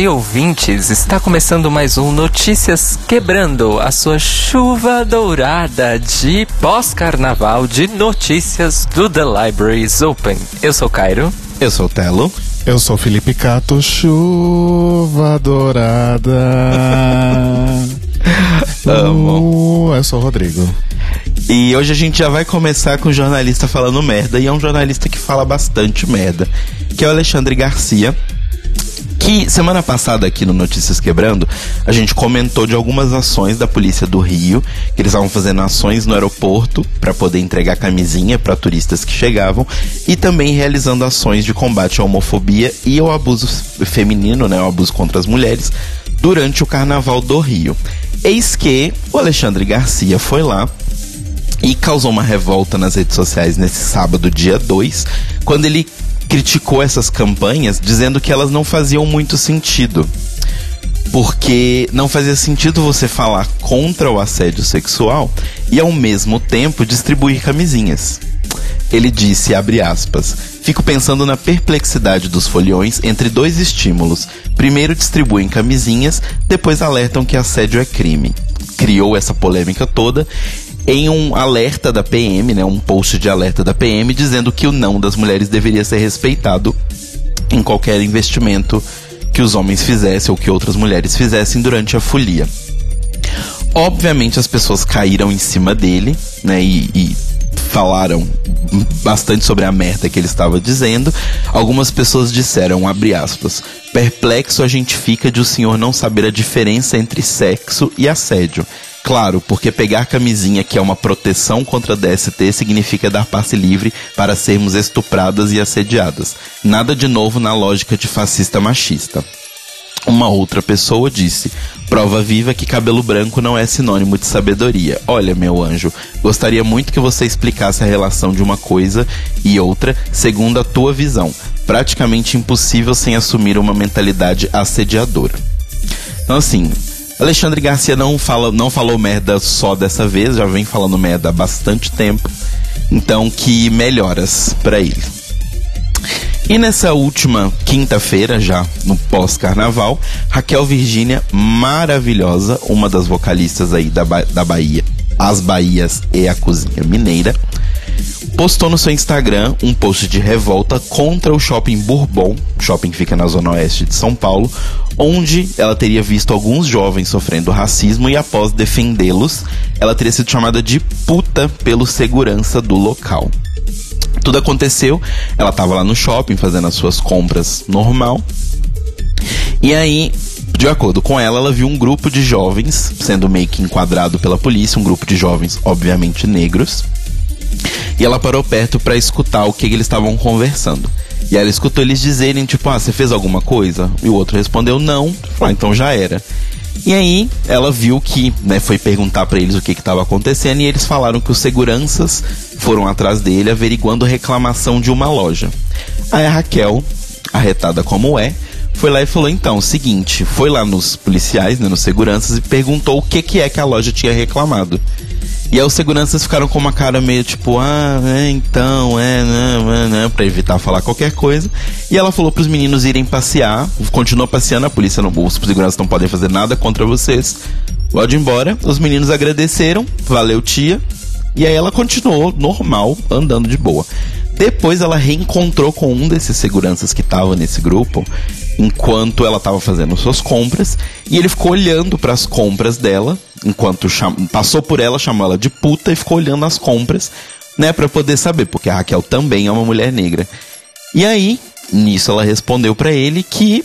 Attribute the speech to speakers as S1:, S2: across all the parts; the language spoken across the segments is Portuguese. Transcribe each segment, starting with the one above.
S1: Dia, ouvintes! Está começando mais um Notícias Quebrando, a sua chuva dourada de pós-carnaval de notícias do The Libraries Open. Eu sou o Cairo.
S2: Eu sou o Telo.
S3: Eu sou Felipe Cato, chuva dourada.
S2: Amo.
S3: Uh, eu sou o Rodrigo.
S2: E hoje a gente já vai começar com o jornalista falando merda, e é um jornalista que fala bastante merda, que é o Alexandre Garcia. Que semana passada aqui no Notícias Quebrando, a gente comentou de algumas ações da polícia do Rio, que eles estavam fazendo ações no aeroporto para poder entregar camisinha para turistas que chegavam e também realizando ações de combate à homofobia e ao abuso feminino, né, o abuso contra as mulheres, durante o Carnaval do Rio. Eis que o Alexandre Garcia foi lá e causou uma revolta nas redes sociais nesse sábado, dia 2, quando ele criticou essas campanhas dizendo que elas não faziam muito sentido. Porque não fazia sentido você falar contra o assédio sexual e ao mesmo tempo distribuir camisinhas. Ele disse, abre aspas, fico pensando na perplexidade dos foliões entre dois estímulos. Primeiro distribuem camisinhas, depois alertam que assédio é crime. Criou essa polêmica toda em um alerta da PM, né, um post de alerta da PM, dizendo que o não das mulheres deveria ser respeitado em qualquer investimento que os homens fizessem ou que outras mulheres fizessem durante a folia. Obviamente as pessoas caíram em cima dele, né, e, e falaram bastante sobre a merda que ele estava dizendo. Algumas pessoas disseram, abre aspas, perplexo a gente fica de o senhor não saber a diferença entre sexo e assédio. Claro, porque pegar camisinha, que é uma proteção contra DST, significa dar passe livre para sermos estupradas e assediadas. Nada de novo na lógica de fascista machista. Uma outra pessoa disse: prova viva que cabelo branco não é sinônimo de sabedoria. Olha, meu anjo, gostaria muito que você explicasse a relação de uma coisa e outra segundo a tua visão. Praticamente impossível sem assumir uma mentalidade assediadora. Então, assim, Alexandre Garcia não, fala, não falou merda só dessa vez, já vem falando merda há bastante tempo. Então, que melhoras para ele. E nessa última quinta-feira, já no pós-carnaval, Raquel Virgínia, maravilhosa, uma das vocalistas aí da, ba da Bahia, As Bahias e a Cozinha Mineira, postou no seu Instagram um post de revolta contra o shopping Bourbon, shopping que fica na zona oeste de São Paulo, onde ela teria visto alguns jovens sofrendo racismo e após defendê-los, ela teria sido chamada de puta pelo segurança do local. Tudo aconteceu, ela estava lá no shopping fazendo as suas compras normal. E aí, de acordo com ela, ela viu um grupo de jovens sendo meio que enquadrado pela polícia, um grupo de jovens obviamente negros. E ela parou perto para escutar o que, que eles estavam conversando. E ela escutou eles dizerem, tipo, ah, você fez alguma coisa? E o outro respondeu, não. Ah, então já era. E aí, ela viu que, né, foi perguntar para eles o que estava acontecendo e eles falaram que os seguranças foram atrás dele averiguando reclamação de uma loja. Aí a Raquel, arretada como é, foi lá e falou: então, seguinte, foi lá nos policiais, né, nos seguranças, e perguntou o que, que é que a loja tinha reclamado. E aí os seguranças ficaram com uma cara meio tipo, ah, é, então, é, não, né, não, pra evitar falar qualquer coisa. E ela falou pros meninos irem passear, continuou passeando, a polícia, não, os seguranças não podem fazer nada contra vocês. Pode ir embora. Os meninos agradeceram, valeu tia. E aí ela continuou normal, andando de boa. Depois ela reencontrou com um desses seguranças que estava nesse grupo, enquanto ela estava fazendo suas compras, e ele ficou olhando para as compras dela, enquanto passou por ela, chamou ela de puta e ficou olhando as compras, né, para poder saber, porque a Raquel também é uma mulher negra. E aí, nisso ela respondeu para ele que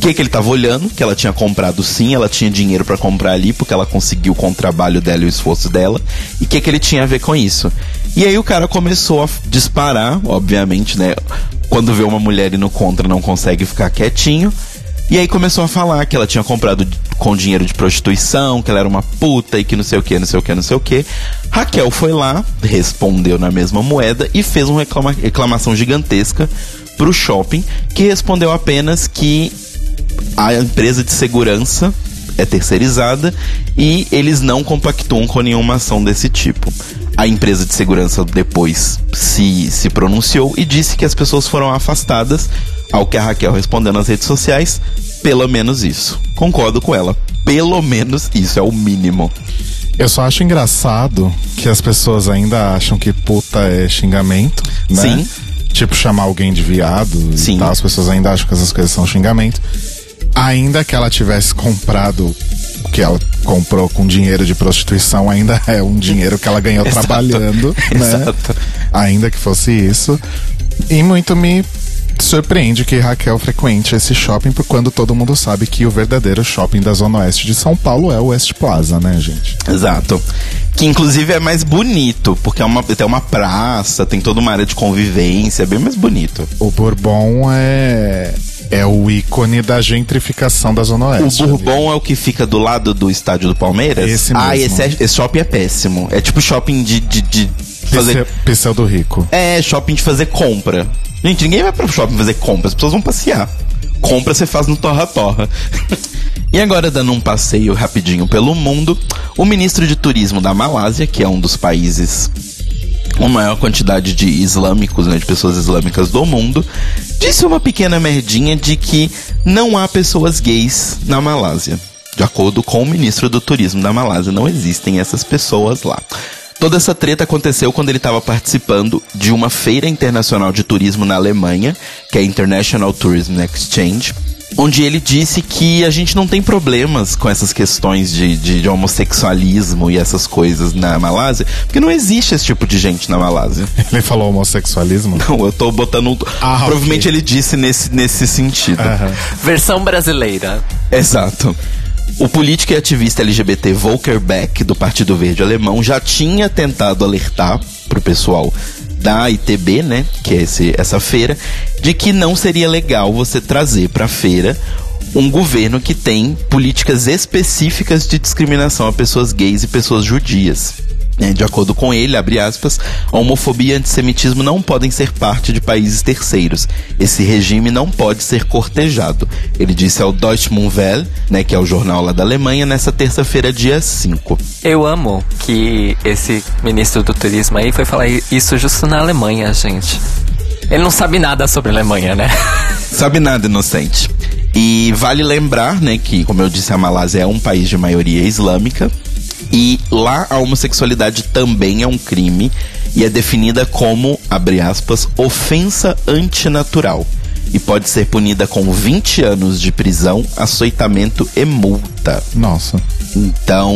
S2: que, que ele estava olhando, que ela tinha comprado sim, ela tinha dinheiro para comprar ali, porque ela conseguiu com o trabalho dela e o esforço dela, e que, que ele tinha a ver com isso. E aí o cara começou a disparar, obviamente, né? Quando vê uma mulher indo contra, não consegue ficar quietinho. E aí começou a falar que ela tinha comprado com dinheiro de prostituição, que ela era uma puta e que não sei o que, não sei o que, não sei o que. Raquel foi lá, respondeu na mesma moeda e fez uma reclama reclamação gigantesca pro shopping, que respondeu apenas que a empresa de segurança é terceirizada e eles não compactuam com nenhuma ação desse tipo. A empresa de segurança depois se, se pronunciou e disse que as pessoas foram afastadas, ao que a Raquel respondeu nas redes sociais, pelo menos isso. Concordo com ela. Pelo menos isso é o mínimo.
S3: Eu só acho engraçado que as pessoas ainda acham que puta é xingamento, né?
S2: Sim.
S3: Tipo, chamar alguém de viado
S2: Sim.
S3: tal. As pessoas ainda acham que essas coisas são xingamento. Ainda que ela tivesse comprado o que ela comprou com dinheiro de prostituição, ainda é um dinheiro que ela ganhou
S2: Exato.
S3: trabalhando, né?
S2: Exato.
S3: Ainda que fosse isso. E muito me surpreende que Raquel frequente esse shopping por quando todo mundo sabe que o verdadeiro shopping da Zona Oeste de São Paulo é o West Plaza, né, gente?
S2: Exato. Que inclusive é mais bonito, porque é uma, tem uma praça, tem toda uma área de convivência, é bem mais bonito.
S3: O Bourbon é é o ícone da gentrificação da Zona
S2: O
S3: Oeste.
S2: Bourbon é o que fica do lado do estádio do Palmeiras?
S3: Esse
S2: Ah,
S3: mesmo.
S2: esse, é- esse shopping é péssimo. É tipo shopping de, de, de fazer.
S3: Pse- Pseudo rico.
S2: É, shopping de fazer compra. Gente, ninguém vai pro shopping fazer compra, as pessoas vão passear. Compra você faz no Torra Torra. e agora, dando um passeio rapidinho pelo mundo, o ministro de turismo da Malásia, que é um dos países a maior quantidade de islâmicos, né, de pessoas islâmicas do mundo, disse uma pequena merdinha de que não há pessoas gays na Malásia. De acordo com o ministro do turismo da Malásia, não existem essas pessoas lá. Toda essa treta aconteceu quando ele estava participando de uma feira internacional de turismo na Alemanha, que é a International Tourism Exchange, onde ele disse que a gente não tem problemas com essas questões de, de, de homossexualismo e essas coisas na Malásia, porque não existe esse tipo de gente na Malásia.
S3: Ele falou homossexualismo?
S2: Não, eu tô botando. um-
S3: Ah,
S2: provavelmente
S3: ok.
S2: ele disse nesse, nesse sentido.
S3: Aham.
S1: Versão brasileira.
S2: Exato. O político e ativista LGBT Volker Beck, do Partido Verde Alemão, já tinha tentado alertar pro pessoal da ITB, né, que é esse, essa feira, de que não seria legal você trazer pra feira um governo que tem políticas específicas de discriminação a pessoas gays e pessoas judias. Né? De acordo com ele, abre aspas, a homofobia e antissemitismo não podem ser parte de países terceiros. Esse regime não pode ser cortejado. Ele disse ao Deutsche Welle, né, que é o jornal lá da Alemanha, nessa terça-feira, dia 5.
S1: Eu amo que esse ministro do turismo aí foi falar isso justo na Alemanha, gente. Ele não sabe nada sobre a Alemanha, né?
S2: Sabe nada, inocente. E vale lembrar, né, que, como eu disse, a Malásia é um país de maioria islâmica. E lá a homossexualidade também é um crime e é definida como, abre aspas, ofensa antinatural. E pode ser punida com 20 anos de prisão, açoitamento e multa.
S3: Nossa.
S2: Então,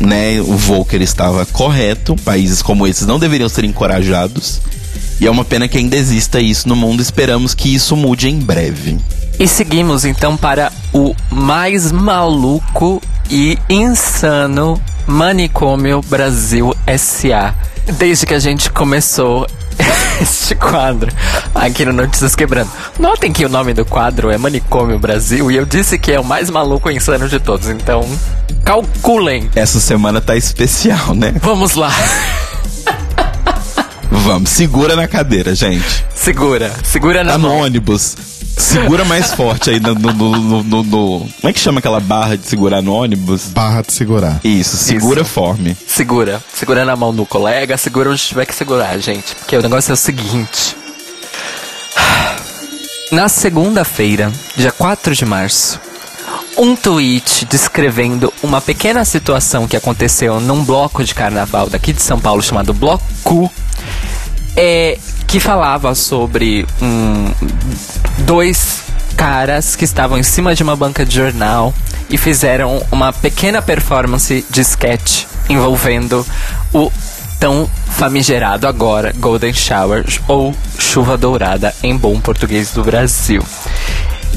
S2: né, o Volker estava correto. Países como esses não deveriam ser encorajados. E é uma pena que ainda exista isso no mundo. Esperamos que isso mude em breve.
S1: E seguimos então para o mais maluco e insano Manicômio Brasil SA. Desde que a gente começou este quadro aqui no Notícias Quebrando. Notem que o nome do quadro é Manicômio Brasil e eu disse que é o mais maluco e insano de todos. Então, calculem.
S2: Essa semana tá especial, né?
S1: Vamos lá.
S2: Vamos, segura na cadeira, gente.
S1: Segura, segura na
S2: Tá no
S1: mão.
S2: ônibus. Segura mais forte aí no, no, no, no- no- Como é que chama aquela barra de segurar no ônibus?
S3: Barra de segurar.
S2: Isso, segura
S1: Isso.
S2: forme.
S1: Segura. Segura na mão do colega, segura onde tiver que segurar, gente. Porque o negócio é o seguinte. Na segunda-feira, dia 4 de março, um tweet descrevendo uma pequena situação que aconteceu num bloco de carnaval daqui de São Paulo chamado Bloco é, que falava sobre um, dois caras que estavam em cima de uma banca de jornal e fizeram uma pequena performance de sketch envolvendo o tão famigerado agora Golden Shower ou chuva dourada em bom português do Brasil.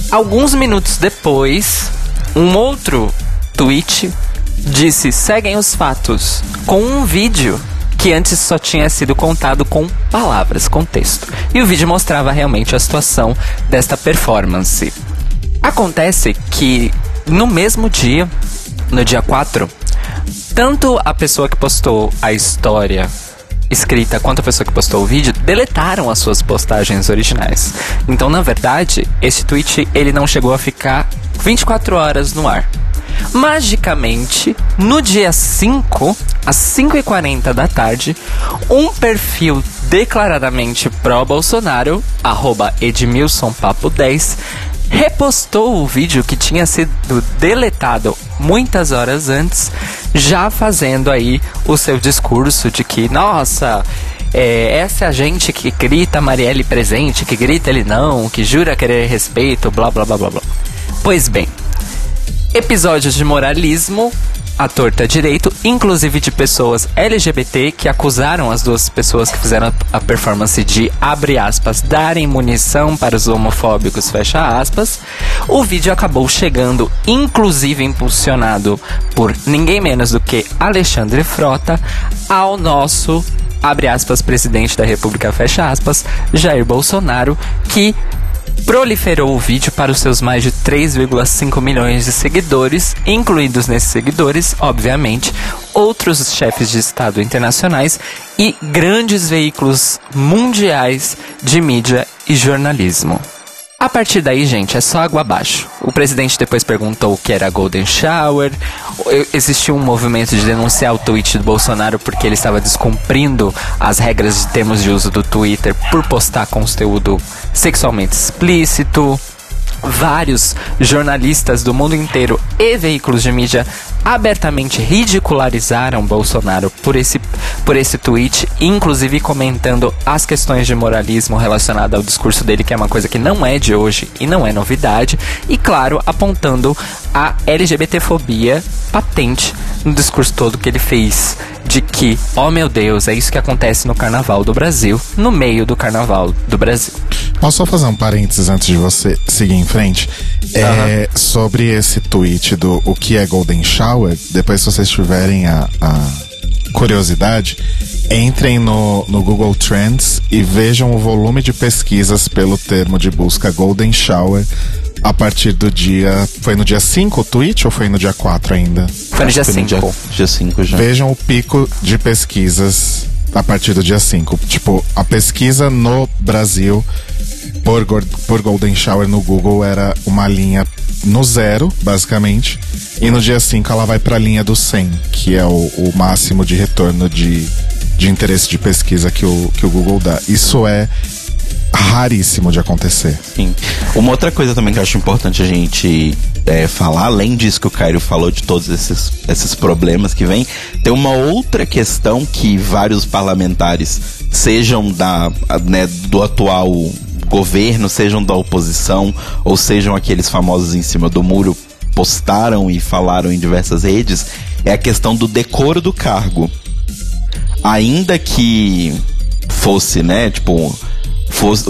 S1: Alguns minutos depois, um outro tweet disse: seguem os fatos com um vídeo que antes só tinha sido contado com palavras, com texto. E o vídeo mostrava realmente a situação desta performance. Acontece que no mesmo dia, no dia 4, tanto a pessoa que postou a história escrita quanto a pessoa que postou o vídeo deletaram as suas postagens originais. Então, na verdade, esse tweet ele não chegou a ficar 24 horas no ar. Magicamente, no dia 5, às 5h40 da tarde, um perfil declaradamente pró-Bolsonaro, arroba EdmilsonPapo10, repostou o vídeo que tinha sido deletado muitas horas antes, já fazendo aí o seu discurso de que, nossa, é, essa é a gente que grita Marielle presente, que grita ele não, que jura querer respeito, blá blá blá blá blá. Pois bem, episódios de moralismo à torta direito, inclusive de pessoas LGBT que acusaram as duas pessoas que fizeram a performance de, abre aspas, darem munição para os homofóbicos, fecha aspas. O vídeo acabou chegando, inclusive impulsionado por ninguém menos do que Alexandre Frota, ao nosso abre aspas, presidente da República, fecha aspas, Jair Bolsonaro, que proliferou o vídeo para os seus mais de 3,5 milhões de seguidores, incluídos nesses seguidores, obviamente, outros chefes de Estado internacionais e grandes veículos mundiais de mídia e jornalismo. A partir daí, gente, é só água abaixo. O presidente depois perguntou o que era Golden Shower. Existiu um movimento de denunciar o tweet do Bolsonaro porque ele estava descumprindo as regras de termos de uso do Twitter por postar conteúdo sexualmente explícito vários jornalistas do mundo inteiro e veículos de mídia abertamente ridicularizaram Bolsonaro por esse, por esse tweet, inclusive comentando as questões de moralismo relacionadas ao discurso dele, que é uma coisa que não é de hoje e não é novidade, e claro, apontando a LGBTfobia patente no discurso todo que ele fez de que, oh meu Deus, é isso que acontece no carnaval do Brasil, no meio do carnaval do Brasil.
S3: Posso só fazer um parênteses antes de você seguir em frente? É, sobre esse tweet do o que é Golden Shower, depois se vocês tiverem a, a curiosidade, entrem no, no Google Trends e vejam o volume de pesquisas pelo termo de busca Golden Shower a partir do dia. Foi no dia 5 o tweet ou foi no dia 4 ainda?
S1: Foi no dia
S2: Foi no
S1: 5.
S2: dia 5 já.
S3: Vejam o pico de pesquisas a partir do dia 5. Tipo, a pesquisa no Brasil por, por Golden Shower no Google era uma linha no zero, basicamente. E no dia 5 ela vai pra linha do 100, que é o, o máximo de retorno de, de interesse de pesquisa que o, que o Google dá. Isso é raríssimo de acontecer.
S2: Sim. Uma outra coisa também que eu acho importante a gente é, falar, além disso que o Cairo falou, de todos esses, esses problemas que vem, tem uma outra questão que vários parlamentares, sejam da, né, do atual governo, sejam da oposição, ou sejam aqueles famosos em cima do muro, postaram e falaram em diversas redes, é a questão do decoro do cargo. Ainda que fosse, né, tipo, fosse,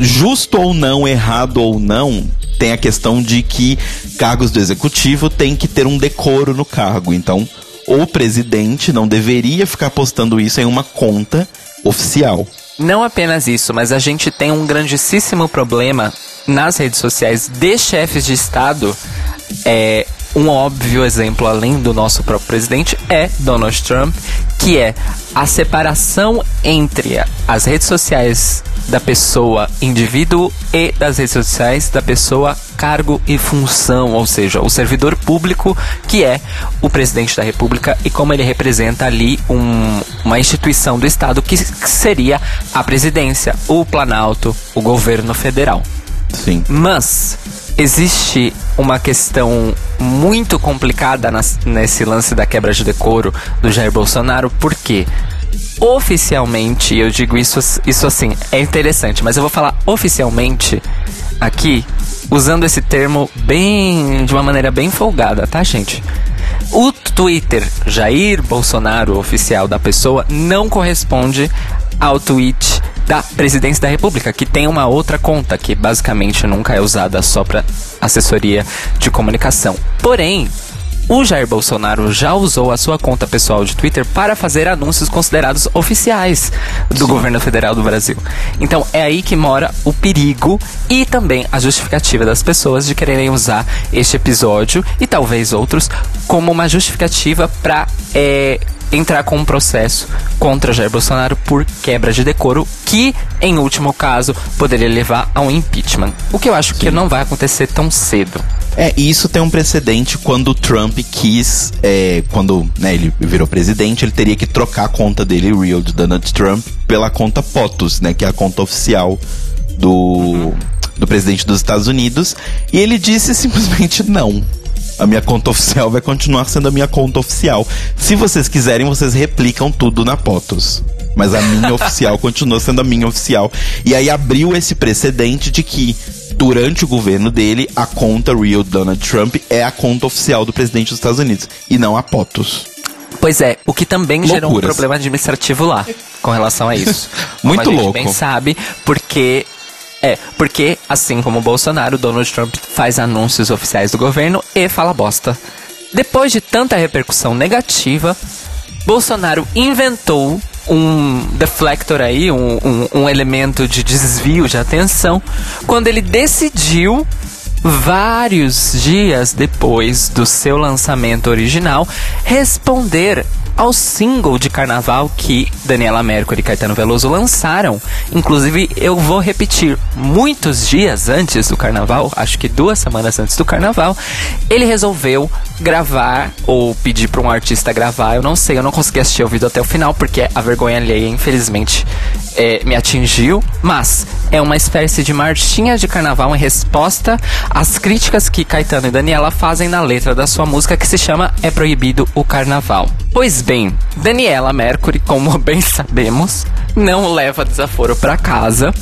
S2: justo ou não, errado ou não, tem a questão de que cargos do executivo tem que ter um decoro no cargo. Então, o presidente não deveria ficar postando isso em uma conta oficial.
S1: Não apenas isso, mas a gente tem um grandíssimo problema nas redes sociais de chefes de Estado. É, um óbvio exemplo, além do nosso próprio presidente, é Donald Trump, que é a separação entre as redes sociais da pessoa indivíduo e das redes sociais da pessoa cargo e função, ou seja, o servidor público que é o presidente da República e como ele representa ali um- uma instituição do Estado que seria a presidência, o Planalto, o governo federal.
S2: Sim.
S1: Mas existe uma questão muito complicada nas- nesse lance da quebra de decoro do Jair Bolsonaro, porque oficialmente, eu digo isso, isso assim, é interessante, mas eu vou falar oficialmente aqui, usando esse termo bem de uma maneira bem folgada, tá, gente? O Twitter Jair Bolsonaro oficial da pessoa não corresponde ao tweet da Presidência da República, que tem uma outra conta que basicamente nunca é usada só para assessoria de comunicação. Porém, o Jair Bolsonaro já usou a sua conta pessoal de Twitter para fazer anúncios considerados oficiais do governo federal do Brasil. Então é aí que mora o perigo e também a justificativa das pessoas de quererem usar este episódio e talvez outros como uma justificativa para entrar com um processo contra Jair Bolsonaro por quebra de decoro, que, em último caso, poderia levar a um impeachment. O que eu acho que não vai acontecer tão cedo.
S2: É, e isso tem um precedente quando o Trump quis, é, quando né, ele virou presidente, ele teria que trocar a conta dele, real, de Donald Trump, pela conta POTUS, né, que é a conta oficial do, do presidente dos Estados Unidos, e ele disse simplesmente não. A minha conta oficial vai continuar sendo a minha conta oficial. Se vocês quiserem, vocês replicam tudo na POTUS. Mas a minha oficial continua sendo a minha oficial. E aí abriu esse precedente de que, durante o governo dele, a conta Real Donald Trump é a conta oficial do presidente dos Estados Unidos. E não a POTUS.
S1: Pois é, o que também gerou um
S2: Loucuras.
S1: problema administrativo lá com relação a isso.
S2: Muito
S1: como a gente
S2: louco.
S1: bem sabe, porque é, porque assim como o Bolsonaro, Donald Trump faz anúncios oficiais do governo e fala bosta. Depois de tanta repercussão negativa, Bolsonaro inventou um deflector aí, um, um, um elemento de desvio de atenção, quando ele decidiu vários dias depois do seu lançamento original, responder ao single de carnaval que Daniela Mercury e Caetano Veloso lançaram. Inclusive, eu vou repetir, muitos dias antes do carnaval, acho que duas semanas antes do carnaval, ele resolveu gravar ou pedir para um artista gravar. Eu não sei, eu não consegui assistir o vídeo até o final porque a vergonha alheia, infelizmente, é, me atingiu. Mas é uma espécie de marchinha de carnaval em resposta às críticas que Caetano e Daniela fazem na letra da sua música que se chama É Proibido o Carnaval. Pois bem, Daniela Mercury, como bem sabemos, não leva desaforo para casa.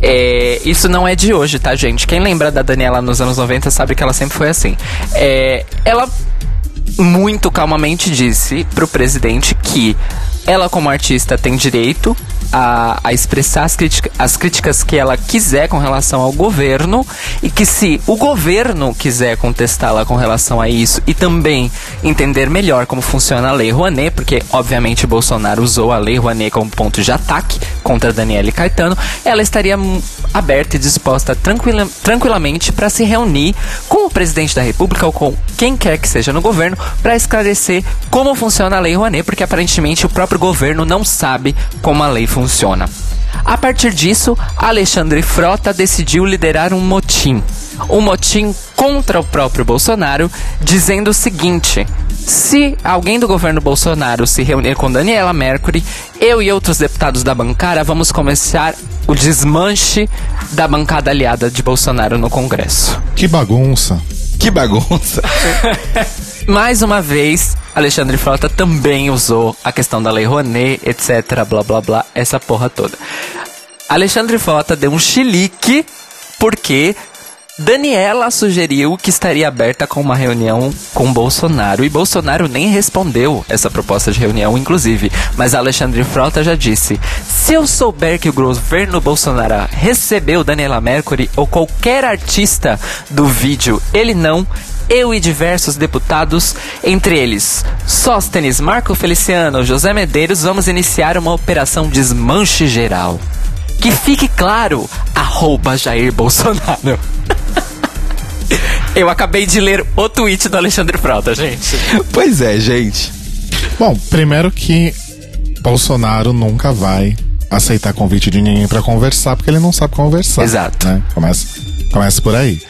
S1: É, isso não é de hoje, tá, gente? Quem lembra da Daniela nos anos 90 sabe que ela sempre foi assim. É, ela muito calmamente disse pro presidente que ela, como artista, tem direito a, a expressar as, crítica- as críticas que ela quiser com relação ao governo e que se o governo quiser contestá-la com relação a isso e também entender melhor como funciona a Lei Rouanet, porque obviamente Bolsonaro usou a Lei Rouanet como ponto de ataque contra Daniela e Caetano, ela estaria aberta e disposta tranquila, tranquilamente para se reunir com o presidente da República ou com quem quer que seja no governo para esclarecer como funciona a Lei Rouanet, porque aparentemente o próprio governo não sabe como a lei funciona. A partir disso, Alexandre Frota decidiu liderar um motim. Um motim contra o próprio Bolsonaro, dizendo o seguinte: se alguém do governo Bolsonaro se reunir com Daniela Mercury, eu e outros deputados da bancada vamos começar o desmanche da bancada aliada de Bolsonaro no Congresso.
S3: Que bagunça.
S2: Que bagunça.
S1: Mais uma vez, Alexandre Frota também usou a questão da Lei Rouanet, etc, blá blá blá, essa porra toda. Alexandre Frota deu um chilique porque Daniela sugeriu que estaria aberta com uma reunião com Bolsonaro e Bolsonaro nem respondeu essa proposta de reunião, inclusive. Mas Alexandre Frota já disse: se eu souber que o governo Bolsonaro recebeu Daniela Mercury ou qualquer artista do vídeo, ele não. Eu e diversos deputados, entre eles Sóstenes, Marco Feliciano, José Medeiros, vamos iniciar uma operação desmanche geral. Que fique claro, arroba Jair Bolsonaro. Eu acabei de ler o tweet do Alexandre Frota, gente.
S2: pois é, gente.
S3: Bom, primeiro que Bolsonaro nunca vai aceitar convite de ninguém pra conversar, porque ele não sabe conversar.
S1: Exato.
S3: Né? Começa, começa por aí.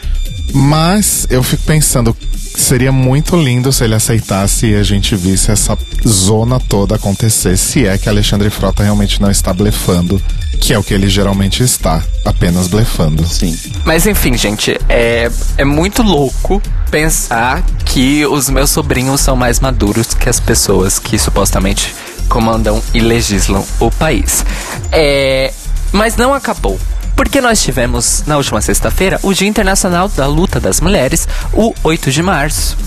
S3: Mas eu fico pensando, seria muito lindo se ele aceitasse e a gente visse essa zona toda acontecer, se é que Alexandre Frota realmente não está blefando, que é o que ele geralmente está, apenas blefando.
S2: Sim.
S1: Mas enfim, gente, é, é muito louco pensar que os meus sobrinhos são mais maduros que as pessoas que supostamente comandam e legislam o país. É, mas não acabou. Porque nós tivemos, na última sexta-feira, o Dia Internacional da Luta das Mulheres, o 8 de março.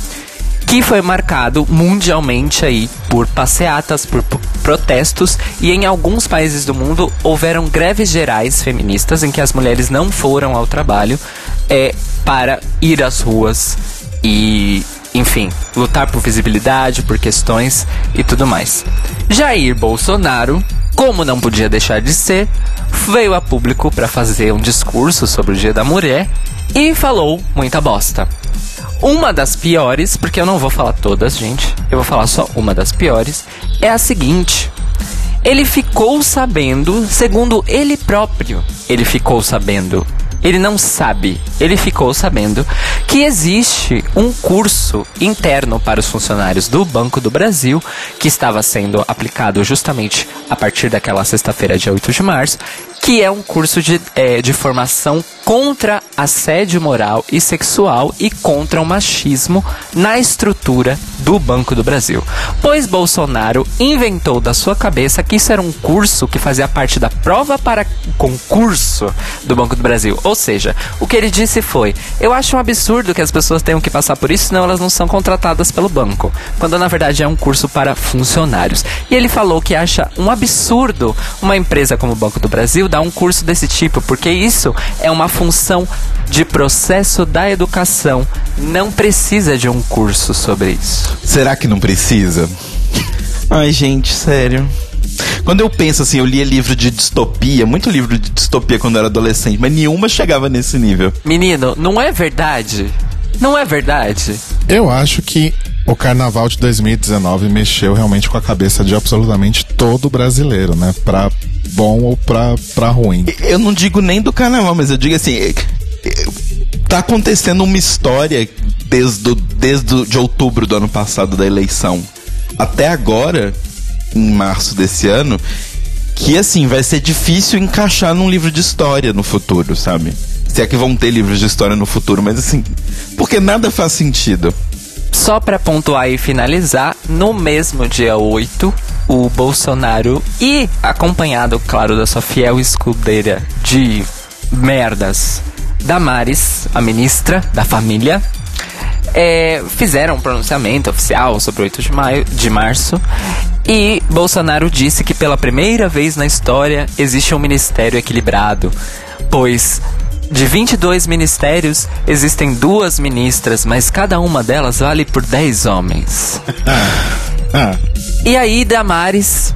S1: Que foi marcado mundialmente aí por passeatas, por protestos e em alguns países do mundo houveram greves gerais feministas em que as mulheres não foram ao trabalho é, para ir às ruas e, enfim, lutar por visibilidade, por questões e tudo mais. Jair Bolsonaro, como não podia deixar de ser, veio a público para fazer um discurso sobre o Dia da Mulher e falou muita bosta. Uma das piores, porque eu não vou falar todas, gente, eu vou falar só uma das piores, é a seguinte. Ele ficou sabendo, segundo ele próprio, ele ficou sabendo. Ele não sabe, ele ficou sabendo que existe um curso interno para os funcionários do Banco do Brasil, que estava sendo aplicado justamente a partir daquela sexta-feira, dia 8 de março, que é um curso de, é, de formação contra assédio moral e sexual e contra o machismo na estrutura do Banco do Brasil. Pois Bolsonaro inventou da sua cabeça que isso era um curso que fazia parte da prova para concurso do Banco do Brasil. Ou seja, o que ele disse foi: Eu acho um absurdo que as pessoas tenham que passar por isso, senão elas não são contratadas pelo banco. Quando na verdade é um curso para funcionários. E ele falou que acha um absurdo uma empresa como o Banco do Brasil dar um curso desse tipo, porque isso é uma função de processo da educação. Não precisa de um curso sobre isso.
S2: Será que não precisa? Ai, gente, sério. Quando eu penso assim, eu lia livro de distopia, muito livro de distopia quando eu era adolescente, mas nenhuma chegava nesse nível.
S1: Menino, não é verdade? Não é verdade?
S3: Eu acho que o carnaval de 2019 mexeu realmente com a cabeça de absolutamente todo brasileiro, né? Pra bom ou pra, pra ruim.
S2: Eu não digo nem do carnaval, mas eu digo assim. é- Tá acontecendo uma história desde, o- desde de outubro do ano passado da eleição até agora, em março desse ano, que assim, vai ser difícil encaixar num livro de história no futuro, sabe? Se é que vão ter livros de história no futuro, mas assim, porque nada faz sentido.
S1: Só pra pontuar e finalizar, no mesmo dia 8, o Bolsonaro e acompanhado, claro, da sua fiel escudeira de merdas, Damares, a ministra da família, é, fizeram um pronunciamento oficial sobre o 8 de, maio, de março e Bolsonaro disse que pela primeira vez na história existe um ministério equilibrado, pois de 22 ministérios existem duas ministras, mas cada uma delas vale por 10 homens.
S3: Ah,
S1: E aí Damares,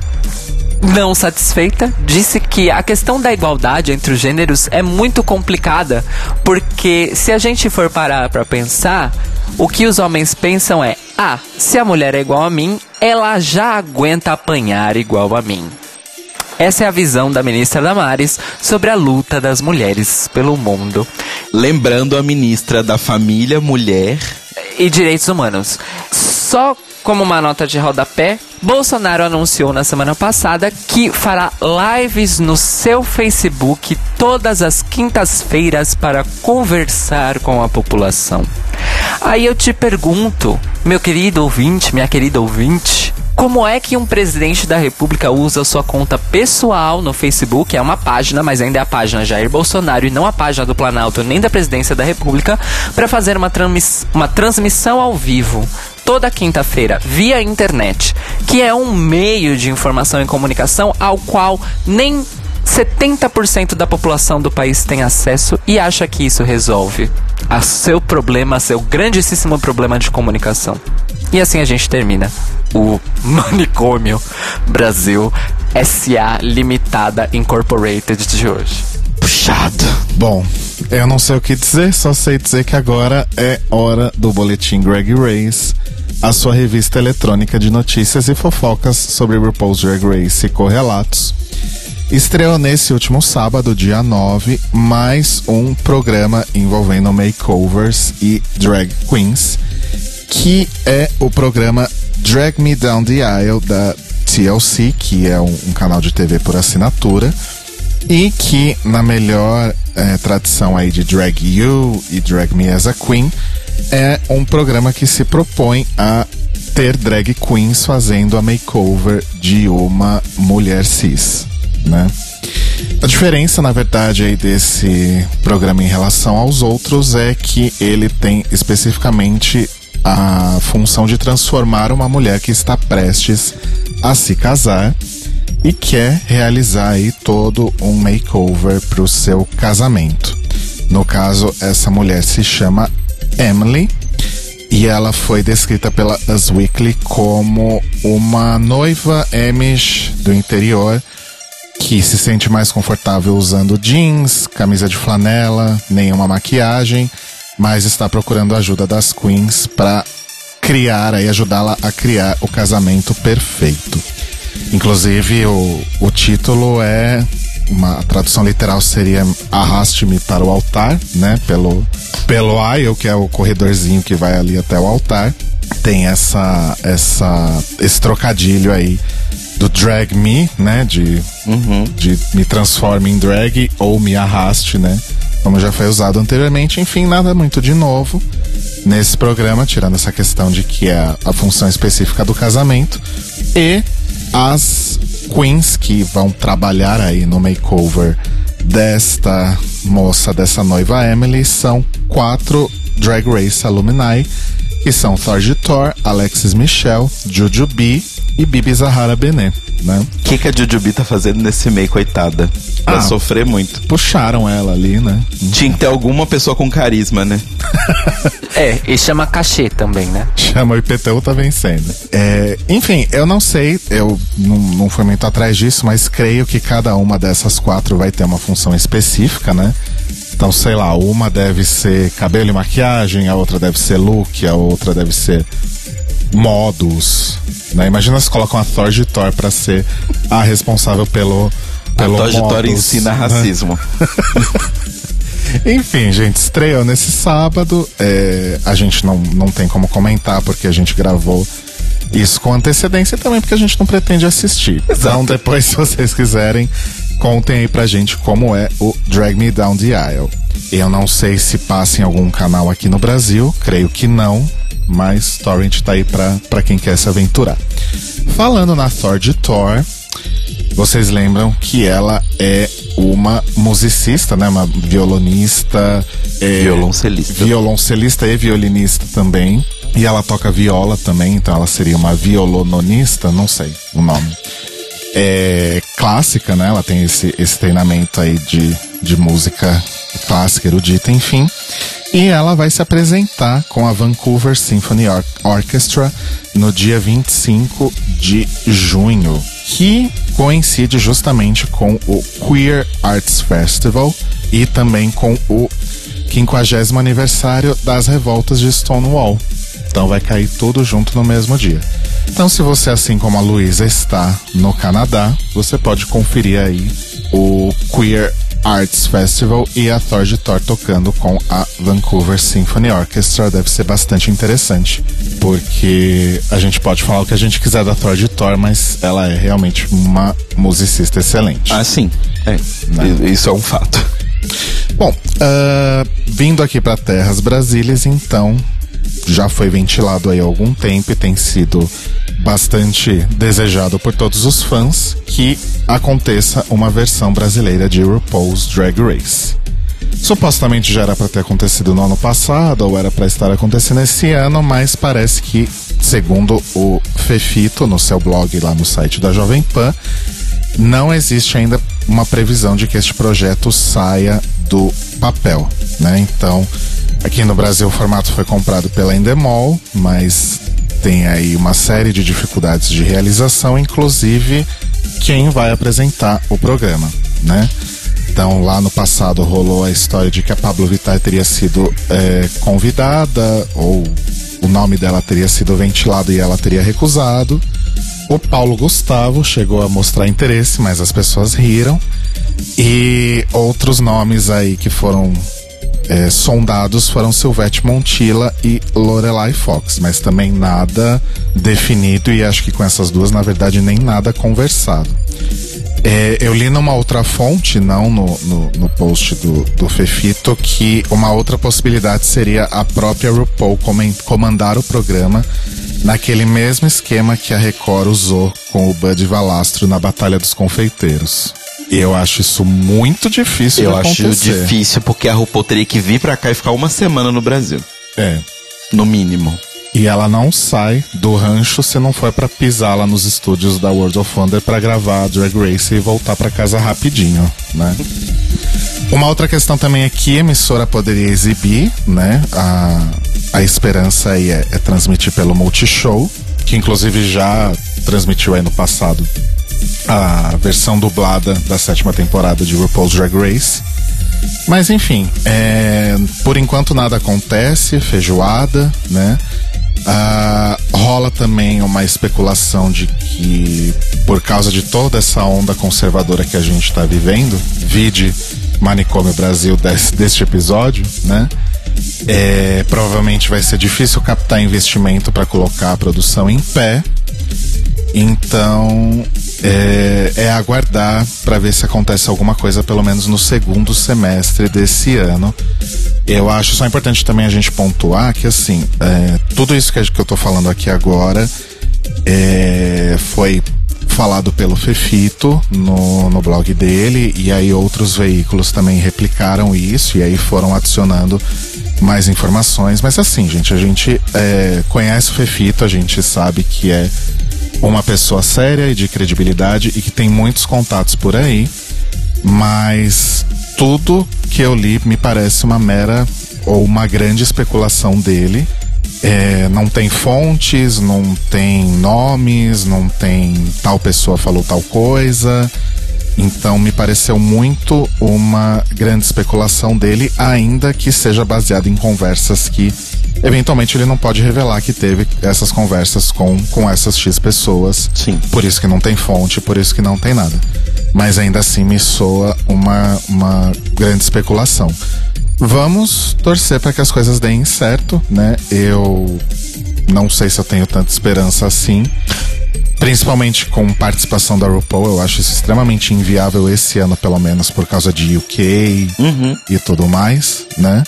S1: não satisfeita, disse que a questão da igualdade entre os gêneros é muito complicada, porque se a gente for parar pra pensar, o que os homens pensam é: ah, se a mulher é igual a mim, ela já aguenta apanhar igual a mim. Essa é a visão da ministra Damares sobre a luta das mulheres pelo mundo
S2: Lembrando a ministra da Família, Mulher
S1: e direitos humanos. Só como uma nota de rodapé, Bolsonaro anunciou na semana passada que fará lives no seu Facebook todas as quintas-feiras para conversar com a população. Aí eu te pergunto, meu querido ouvinte, minha querida ouvinte, como é que um presidente da república usa sua conta pessoal no Facebook, é uma página, mas ainda é a página Jair Bolsonaro e não a página do Planalto nem da presidência da república, para fazer uma, transmis- uma transmissão ao vivo toda quinta-feira via internet, que é um meio de informação e comunicação ao qual nem 70% da população do país tem acesso e acha que isso resolve a seu problema, seu grandíssimo problema de comunicação. E assim a gente termina o Manicômio Brasil SA Limitada Incorporated de hoje.
S2: puxado.
S3: bom, eu não sei o que dizer, só sei dizer que agora é hora do Boletim Greg Race, a sua revista eletrônica de notícias e fofocas sobre RuPaul's Drag Race e correlatos. Estreou nesse último sábado, dia 9, mais um programa envolvendo makeovers e drag queens, que é o programa Drag Me Down the Aisle da TLC, que é um, um canal de TV por assinatura, e que na melhor eh, tradição aí de Drag You e Drag Me as a Queen, é um programa que se propõe a ter drag queens fazendo a makeover de uma mulher cis, né? A diferença, na verdade, aí desse programa em relação aos outros é que ele tem especificamente a função de transformar uma mulher que está prestes a se casar e quer realizar aí todo um makeover para o seu casamento. No caso, essa mulher se chama Emily e ela foi descrita pela Us Weekly como uma noiva Amish do interior que se sente mais confortável usando jeans, camisa de flanela, nenhuma maquiagem, mas está procurando ajuda das queens para criar e ajudá-la a criar o casamento perfeito. Inclusive o, o título é uma tradução literal seria arraste-me para o altar, né? Pelo, pelo aisle, que é o corredorzinho que vai ali até o altar. Tem essa, essa, esse trocadilho aí do drag me, né? De,
S2: Uhum.
S3: de me transforme em drag ou me arraste, né? Como já foi usado anteriormente. Enfim, nada muito de novo nesse programa, tirando essa questão de que é a, a função específica do casamento. E as queens que vão trabalhar aí no makeover desta moça, dessa noiva Emily, são quatro Drag Race alumni, que são Thorgy Thor, Alexis Michel, Juju B e Bibi Zahara Benet, né?
S2: O que, que a Jujubi tá fazendo nesse meio, coitada? Pra
S3: Ah.
S2: sofrer muito.
S3: Puxaram ela ali, né?
S2: Tinha que ter alguma pessoa com carisma, né?
S1: É, e chama cachê também, né?
S3: Chama o IPTU tá vencendo. É, enfim, eu não sei, eu não, não fui muito atrás disso, mas creio que cada uma dessas quatro vai ter uma função específica, né? Então, sei lá, uma deve ser cabelo e maquiagem, a outra deve ser look, a outra deve ser modos. Né? Imagina se colocam a Thor de Thor pra ser a responsável pelo. pelo
S2: a trajetória
S3: modus,
S2: ensina
S3: né?
S2: racismo.
S3: Enfim, gente, estreou nesse sábado. É, a gente não, não tem como comentar porque a gente gravou isso com antecedência e também porque a gente não pretende assistir. Então, depois, se vocês quiserem, contem aí pra gente como é o Drag Me Down the Aisle. Eu não sei se passa em algum canal aqui no Brasil, creio que não, mas Torrent tá aí pra, pra quem quer se aventurar. Falando na Thor de Thor, vocês lembram que ela é uma musicista, né? Uma violonista. é,
S2: Violoncelista.
S3: Violoncelista e violinista também. E ela toca viola também, então ela seria uma violononista, não sei o nome. É clássica, né? Ela tem esse, esse treinamento aí de, de música clássica, erudita, enfim. E ela vai se apresentar com a Vancouver Symphony Or- Orchestra no dia 25 de junho, que coincide justamente com o Queer Arts Festival e também com o 50 aniversário das revoltas de Stonewall. Então vai cair tudo junto no mesmo dia. Então, se você, assim como a Luísa, está no Canadá, você pode conferir aí o Queer Arts Festival e a Thor de Thor tocando com a Vancouver Symphony Orchestra. Deve ser bastante interessante, porque a gente pode falar o que a gente quiser da Thor de Thor, mas ela é realmente uma musicista excelente.
S2: Ah, sim. É.
S3: Né?
S2: Isso é um fato.
S3: Bom, ah, vindo aqui para Terras Brasílias, então, já foi ventilado aí há algum tempo e tem sido bastante desejado por todos os fãs que aconteça uma versão brasileira de RuPaul's Drag Race. Supostamente já era para ter acontecido no ano passado ou era para estar acontecendo esse ano, mas parece que, segundo o Fefito no seu blog lá no site da Jovem Pan, não existe ainda uma previsão de que este projeto saia do papel, né? Então, aqui no Brasil o formato foi comprado pela Endemol, mas tem aí uma série de dificuldades de realização, inclusive quem vai apresentar o programa, né? Então, lá no passado rolou a história de que a Pablo Vittar teria sido é, convidada, ou o nome dela teria sido ventilado e ela teria recusado. O Paulo Gustavo chegou a mostrar interesse, mas as pessoas riram. E outros nomes aí que foram é, sondados foram Silvete Montilla e Lorelai Fox, mas também nada definido e acho que com essas duas, na verdade, nem nada conversado. É, eu li numa outra fonte, não no, no, no post do, do Fefito, que uma outra possibilidade seria a própria RuPaul comandar o programa naquele mesmo esquema que a Record usou com o Bud Valastro na Batalha dos Confeiteiros. E eu acho isso muito difícil
S2: Eu acho
S3: acontecer.
S2: difícil porque a RuPaul teria que vir pra cá e ficar uma semana no Brasil.
S3: É.
S2: No mínimo.
S3: E ela não sai do rancho se não for pra pisar lá nos estúdios da World of Wonder pra gravar a Drag Race e voltar pra casa rapidinho, né? Uma outra questão também é que a emissora poderia exibir, né? A, a esperança aí é, é transmitir pelo Multishow, que inclusive já transmitiu aí no passado a versão dublada da sétima temporada de RuPaul's Drag Race. Mas enfim, é, por enquanto nada acontece, feijoada, né? Ah, rola também uma especulação de que, por causa de toda essa onda conservadora que a gente está vivendo, vide Manicômio Brasil desse, deste episódio, né? É, provavelmente vai ser difícil captar investimento para colocar a produção em pé. Então, é, é aguardar para ver se acontece alguma coisa, pelo menos no segundo semestre desse ano. Eu acho só importante também a gente pontuar que, assim, é, tudo isso que eu tô falando aqui agora é, foi falado pelo Fefito no, no blog dele, e aí outros veículos também replicaram isso, e aí foram adicionando mais informações. Mas assim, gente, a gente é, conhece o Fefito, a gente sabe que é uma pessoa séria e de credibilidade e que tem muitos contatos por aí, mas tudo que eu li me parece uma mera ou uma grande especulação dele. É, não tem fontes, não tem nomes, não tem tal pessoa falou tal coisa. Então me pareceu muito uma grande especulação dele, ainda que seja baseado em conversas que eventualmente ele não pode revelar que teve essas conversas com, com essas X pessoas.
S2: Sim.
S3: Por isso que não tem fonte, por isso que não tem nada. Mas ainda assim me soa uma, uma grande especulação. Vamos torcer para que as coisas deem certo, né? Eu não sei se eu tenho tanta esperança assim. Principalmente com participação da RuPaul, eu acho isso extremamente inviável esse ano, pelo menos, por causa de UK
S2: Uhum.
S3: e tudo mais, né?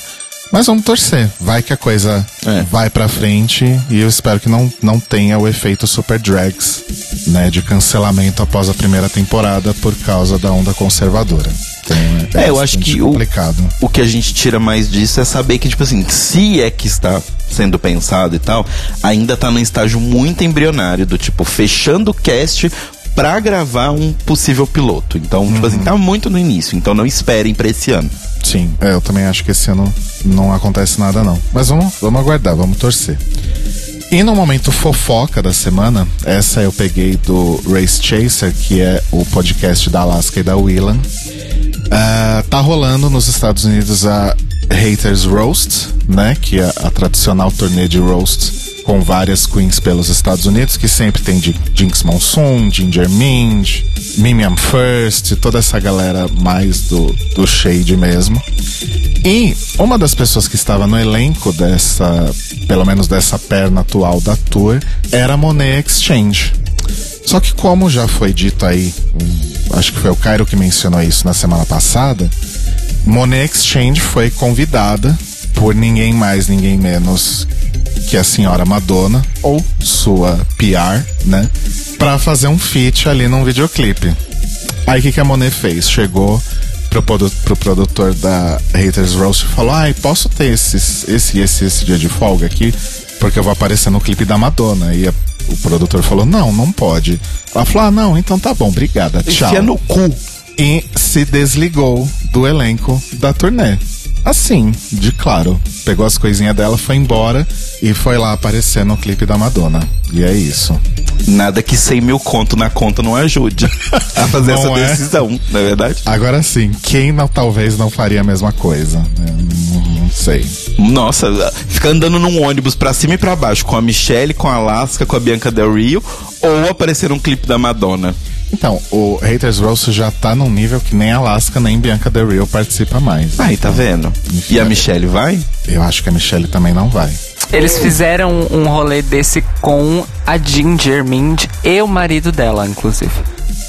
S3: Mas vamos torcer. Vai que a coisa
S2: É.
S3: vai pra frente e eu espero que não, não tenha o efeito Super Drags, né? De cancelamento após a primeira temporada por causa da onda conservadora. Então,
S2: É, eu acho que o-
S3: complicado.
S2: o que a gente tira mais disso é saber que, tipo assim, se é que está sendo pensado e tal, ainda tá num estágio muito embrionário, do tipo, fechando o cast pra gravar um possível piloto. Então, tipo assim, tá muito no início, então não esperem pra esse ano.
S3: Sim, é, eu também acho que esse ano não acontece nada não. Mas vamos, vamos aguardar, vamos torcer. E no momento fofoca da semana, essa eu peguei do Race Chaser, que é o podcast da Alaska e da Willan. Ah, tá rolando nos Estados Unidos a Haters Roast, né? Que é a tradicional turnê de roast com várias queens pelos Estados Unidos, que sempre tem de Jinx Monsoon, Ginger Minj, Mimiam First, toda essa galera mais do, do shade mesmo. E uma das pessoas que estava no elenco dessa, pelo menos dessa perna atual da tour, era a Monet Exchange. Só que como já foi dito aí, um, acho que foi o Cairo que mencionou isso na semana passada, Monet Exchange foi convidada por ninguém mais, ninguém menos que a senhora Madonna, ou sua PR, né? Pra fazer um feat ali num videoclipe. Aí o que, que a Monet fez? Chegou pro, produ- pro produtor da Haters Roast e falou: Ai, posso ter esses, esse, esse, esse dia de folga aqui? Porque eu vou aparecer no clipe da Madonna. E a- o produtor falou: Não, não pode. Ela falou: Ah, não, então tá bom, obrigada, tchau.
S2: Enfia no cu.
S3: E se desligou do elenco da turnê. Assim, de claro. Pegou as coisinhas dela, foi embora e foi lá aparecer no clipe da Madonna. E é isso.
S2: Nada que 100 mil conto na conta não ajude a fazer
S3: Não
S2: essa
S3: é?
S2: decisão, não é verdade?
S3: Agora sim, quem não, talvez não faria a mesma coisa? Não, não sei.
S2: Nossa, ficar andando num ônibus pra cima e pra baixo com a Michelle, com a Alaska, com a Bianca Del Rio, ou aparecer num clipe da Madonna.
S3: Então, o Haters Roast já tá num nível que nem Alaska nem Bianca Del Rio participa mais.
S2: Aí, tá vendo? E a Michelle vai?
S3: Eu acho que a Michelle também não vai.
S1: Eles fizeram um rolê desse com a Ginger Mind e o marido dela, inclusive.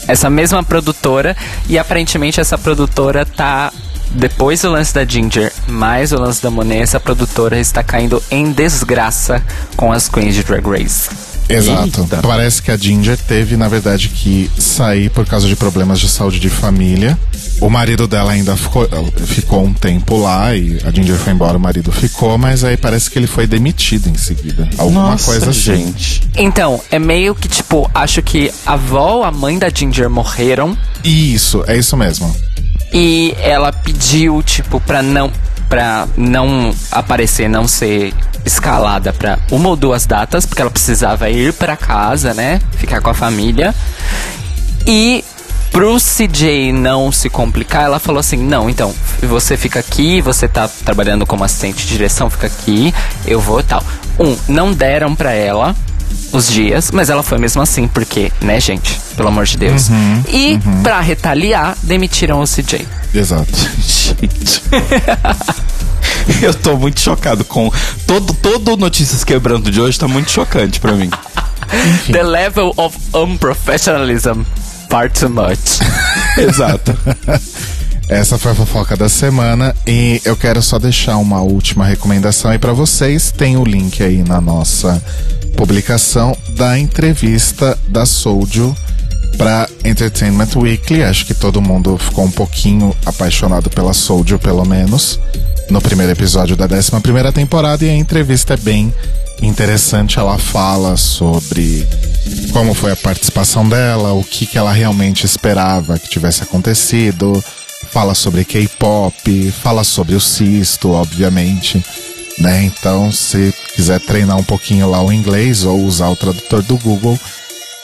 S1: Essa mesma produtora, e aparentemente essa produtora tá. Depois do lance da Ginger, mais o lance da Monet, essa produtora está caindo em desgraça com as Queens de Drag Race.
S3: Exato.
S2: Eita.
S3: Parece que a Ginger teve, na verdade, que sair por causa de problemas de saúde de família. O marido dela ainda ficou, ficou um tempo lá e a Ginger foi embora, o marido ficou, mas aí parece que ele foi demitido em seguida. Alguma
S2: Nossa,
S3: coisa assim.
S2: gente.
S1: Então, é meio que tipo, acho que a avó, a mãe da Ginger morreram.
S3: Isso, é isso mesmo.
S1: E ela pediu, tipo, pra não, pra não aparecer, não ser escalada pra uma ou duas datas, porque ela precisava ir pra casa, né? Ficar com a família. E pro CJ não se complicar, ela falou assim: não, então, você fica aqui, você tá trabalhando como assistente de direção, fica aqui, eu vou tal. um, não deram pra ela os dias, mas ela foi mesmo assim, porque, né, gente? Pelo amor de Deus. e, pra retaliar, demitiram o CJ.
S3: Exato.
S2: Gente. Eu tô muito chocado com. Todo, todo Notícias Quebrando de hoje tá muito chocante pra mim.
S1: The level of unprofessionalism. Far too much.
S2: Exato.
S3: Essa foi a fofoca da semana e eu quero só deixar uma última recomendação aí pra vocês. Tem o link aí na nossa publicação da entrevista da Soldio pra Entertainment Weekly. Acho que todo mundo ficou um pouquinho apaixonado pela Soldio, pelo menos, no primeiro episódio da 11 primeira temporada e a entrevista é bem interessante. Ela fala sobre como foi a participação dela, o que, que ela realmente esperava que tivesse acontecido, fala sobre K-pop, fala sobre o cisto, obviamente, né? Então, se quiser treinar um pouquinho lá o inglês ou usar o tradutor do Google,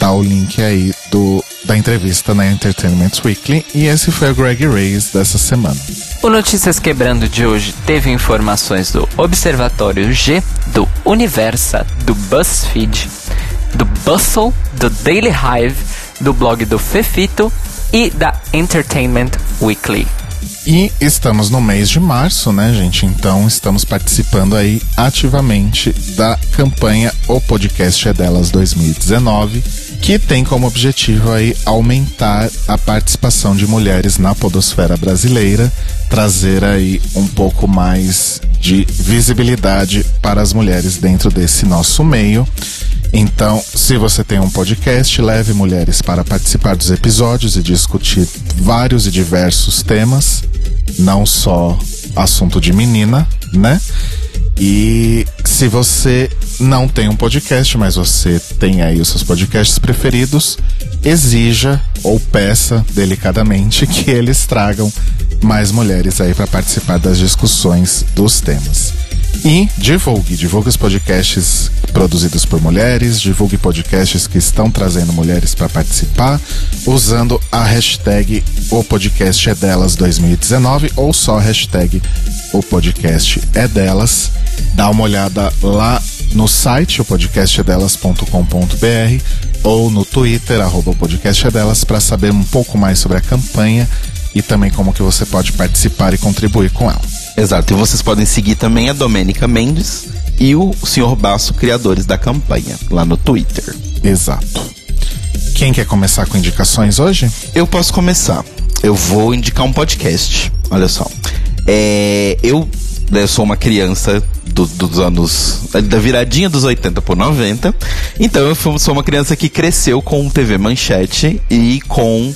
S3: tá o link aí do, da entrevista na Entertainment Weekly. E esse foi o Greg Reyes dessa semana.
S1: O Notícias Quebrando de hoje teve informações do Observatório G, do Universa, do BuzzFeed, do Bustle, do Daily Hive, do blog do Fefito e da Entertainment Weekly.
S3: E estamos no mês de março, né, gente? Então estamos participando aí ativamente da campanha O Podcast é Delas 2019, que tem como objetivo aí aumentar a participação de mulheres na podosfera brasileira, trazer aí um pouco mais de visibilidade para as mulheres dentro desse nosso meio. Então, se você tem um podcast, leve mulheres para participar dos episódios e discutir vários e diversos temas, não só assunto de menina, né? E se você não tem um podcast, mas você tem aí os seus podcasts preferidos, exija ou peça delicadamente que eles tragam mais mulheres aí para participar das discussões dos temas. E divulgue, divulgue os podcasts produzidos por mulheres, divulgue podcasts que estão trazendo mulheres para participar, usando a hashtag O Podcast é Delas 2019 ou só a hashtag O Podcast é Delas. Dá uma olhada lá no site, o podcastedelas.com.br ou no Twitter, arroba o podcast é para saber um pouco mais sobre a campanha e também como que você pode participar e contribuir com ela.
S2: Exato. E vocês podem seguir também a Domênica Mendes e o Sr. Basso, criadores da campanha, lá no Twitter.
S3: Exato. Quem quer começar com indicações hoje?
S2: Eu posso começar. Eu vou indicar um podcast. Olha só. É, eu, eu sou uma criança do- dos anos. da viradinha dos 80 por 90. Então eu sou uma criança que cresceu com TV Manchete e com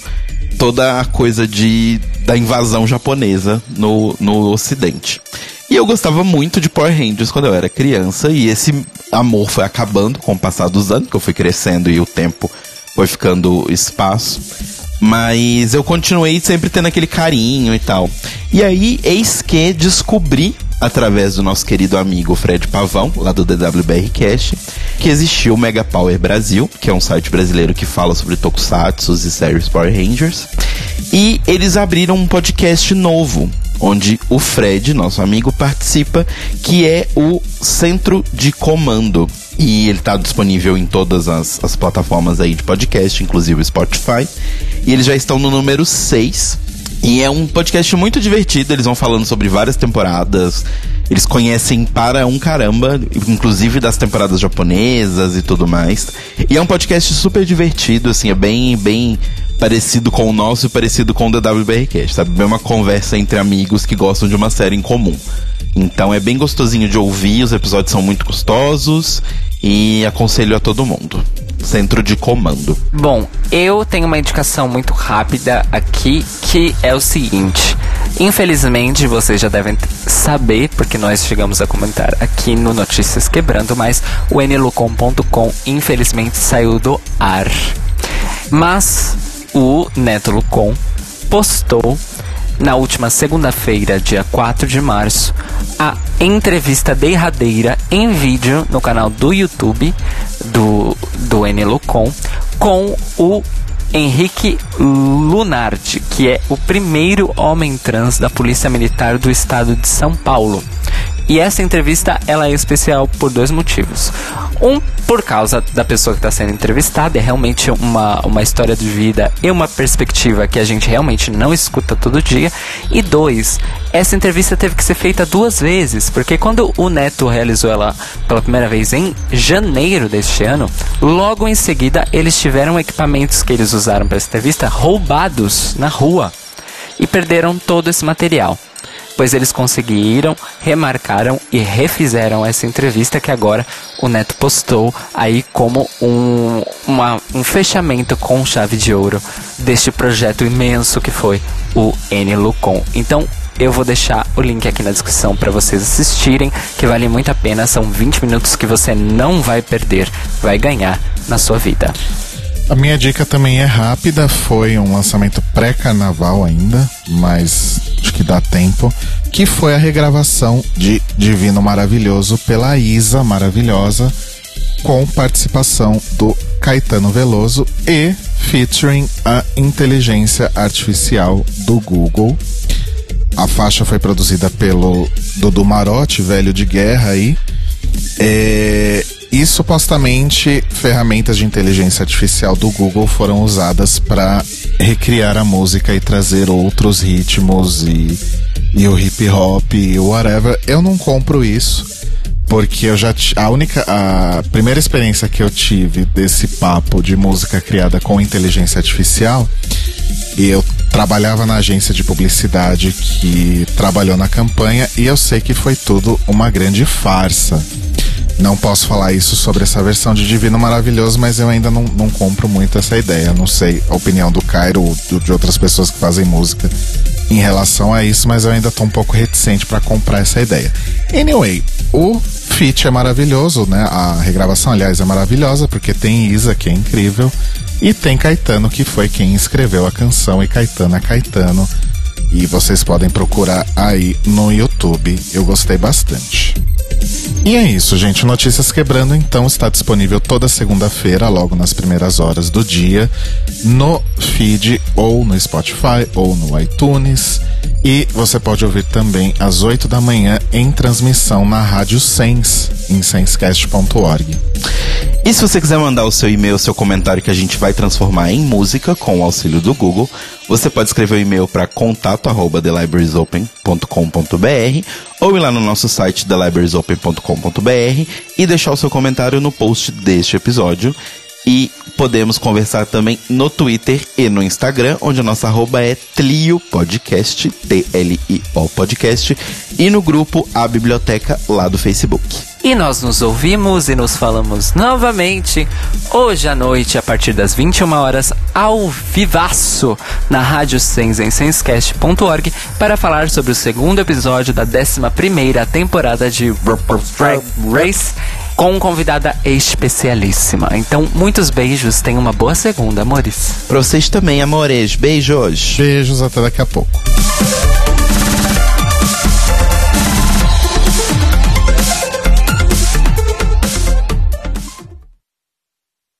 S2: toda a coisa de da invasão japonesa no, no ocidente. E eu gostava muito de Power Rangers quando eu era criança e esse amor foi acabando com o passar dos anos, que eu fui crescendo e o tempo foi ficando espaço. Mas eu continuei sempre tendo aquele carinho e tal. E aí, eis que descobri, através do nosso querido amigo Fred Pavão, lá do DWBR Cash, que existia o Mega Power Brasil, que é um site brasileiro que fala sobre tokusatsu e séries Power Rangers. E eles abriram um podcast novo, onde o Fred, nosso amigo, participa, que é o Centro de Comando. E ele está disponível em todas as, as plataformas aí de podcast, inclusive o Spotify. E eles já estão no número 6. E é um podcast muito divertido, eles vão falando sobre várias temporadas. Eles conhecem para um caramba, inclusive das temporadas japonesas e tudo mais. E é um podcast super divertido, assim, é bem, bem parecido com o nosso e parecido com o da WBRcast, sabe? Bem uma conversa entre amigos que gostam de uma série em comum. Então é bem gostosinho de ouvir, os episódios são muito gostosos e aconselho a todo mundo. Centro de comando.
S1: Bom, eu tenho uma indicação muito rápida aqui que é o seguinte. Infelizmente, vocês já devem saber, porque nós chegamos a comentar aqui no Notícias Quebrando, mas o nlucom.com infelizmente saiu do ar. Mas o Neto Lucom postou na última segunda-feira, dia 4 de março, a entrevista derradeira em vídeo no canal do YouTube do, do Enelucom com o Henrique Lunardi, que é o primeiro homem trans da Polícia Militar do Estado de São Paulo. E essa entrevista ela é especial por dois motivos. Um, por causa da pessoa que está sendo entrevistada, é realmente uma, uma história de vida e uma perspectiva que a gente realmente não escuta todo dia. E dois, essa entrevista teve que ser feita duas vezes, porque quando o Neto realizou ela pela primeira vez em janeiro deste ano, logo em seguida eles tiveram equipamentos que eles usaram para essa entrevista roubados na rua e perderam todo esse material pois eles conseguiram, remarcaram e refizeram essa entrevista que agora o Neto postou aí como um, uma, um fechamento com chave de ouro deste projeto imenso que foi o N Lucon. Então eu vou deixar o link aqui na descrição para vocês assistirem, que vale muito a pena. São 20 minutos que você não vai perder, vai ganhar na sua vida.
S3: A minha dica também é rápida, foi um lançamento pré-carnaval ainda, mas acho que dá tempo, que foi a regravação de Divino Maravilhoso pela Isa Maravilhosa, com participação do Caetano Veloso e featuring a inteligência artificial do Google. A faixa foi produzida pelo Dudu Marotti, velho de guerra aí. É, e supostamente ferramentas de inteligência artificial do Google foram usadas para recriar a música e trazer outros ritmos e, e o hip hop e whatever. Eu não compro isso porque eu já a única a primeira experiência que eu tive desse papo de música criada com inteligência artificial e eu trabalhava na agência de publicidade que trabalhou na campanha e eu sei que foi tudo uma grande farsa. Não posso falar isso sobre essa versão de Divino Maravilhoso, mas eu ainda não, não compro muito essa ideia. Não sei a opinião do Cairo ou de outras pessoas que fazem música em relação a isso, mas eu ainda tô um pouco reticente para comprar essa ideia. Anyway, o feat é maravilhoso, né? A regravação, aliás, é maravilhosa porque tem Isa, que é incrível, e tem Caetano, que foi quem escreveu a canção, e Caetano é Caetano. E vocês podem procurar aí no YouTube. Eu gostei bastante. E é isso, gente. Notícias Quebrando, então, está disponível toda segunda-feira, logo nas primeiras horas do dia, no feed ou no Spotify ou no iTunes. E você pode ouvir também às 8 da manhã em transmissão na Rádio Sense, em sensecast.org.
S2: E se você quiser mandar o seu e-mail, seu comentário que a gente vai transformar em música com o auxílio do Google, você pode escrever o um e-mail para contato@thelibrariesopen.com.br ou ir lá no nosso site thelibrariesopen.com.br e deixar o seu comentário no post deste episódio. E podemos conversar também no Twitter e no Instagram, onde a nossa arroba é Tlio Podcast, T-L-I-O Podcast, e no grupo A Biblioteca lá do Facebook.
S1: E nós nos ouvimos e nos falamos novamente hoje à noite, a partir das 21 horas, ao vivaço, na Rádio Sens em senscast.org, para falar sobre o segundo episódio da 11 temporada de Race com convidada especialíssima. Então, muitos beijos, tenha uma boa segunda, amores.
S2: Pra vocês também, amores. Beijos.
S3: Beijos, até daqui a pouco.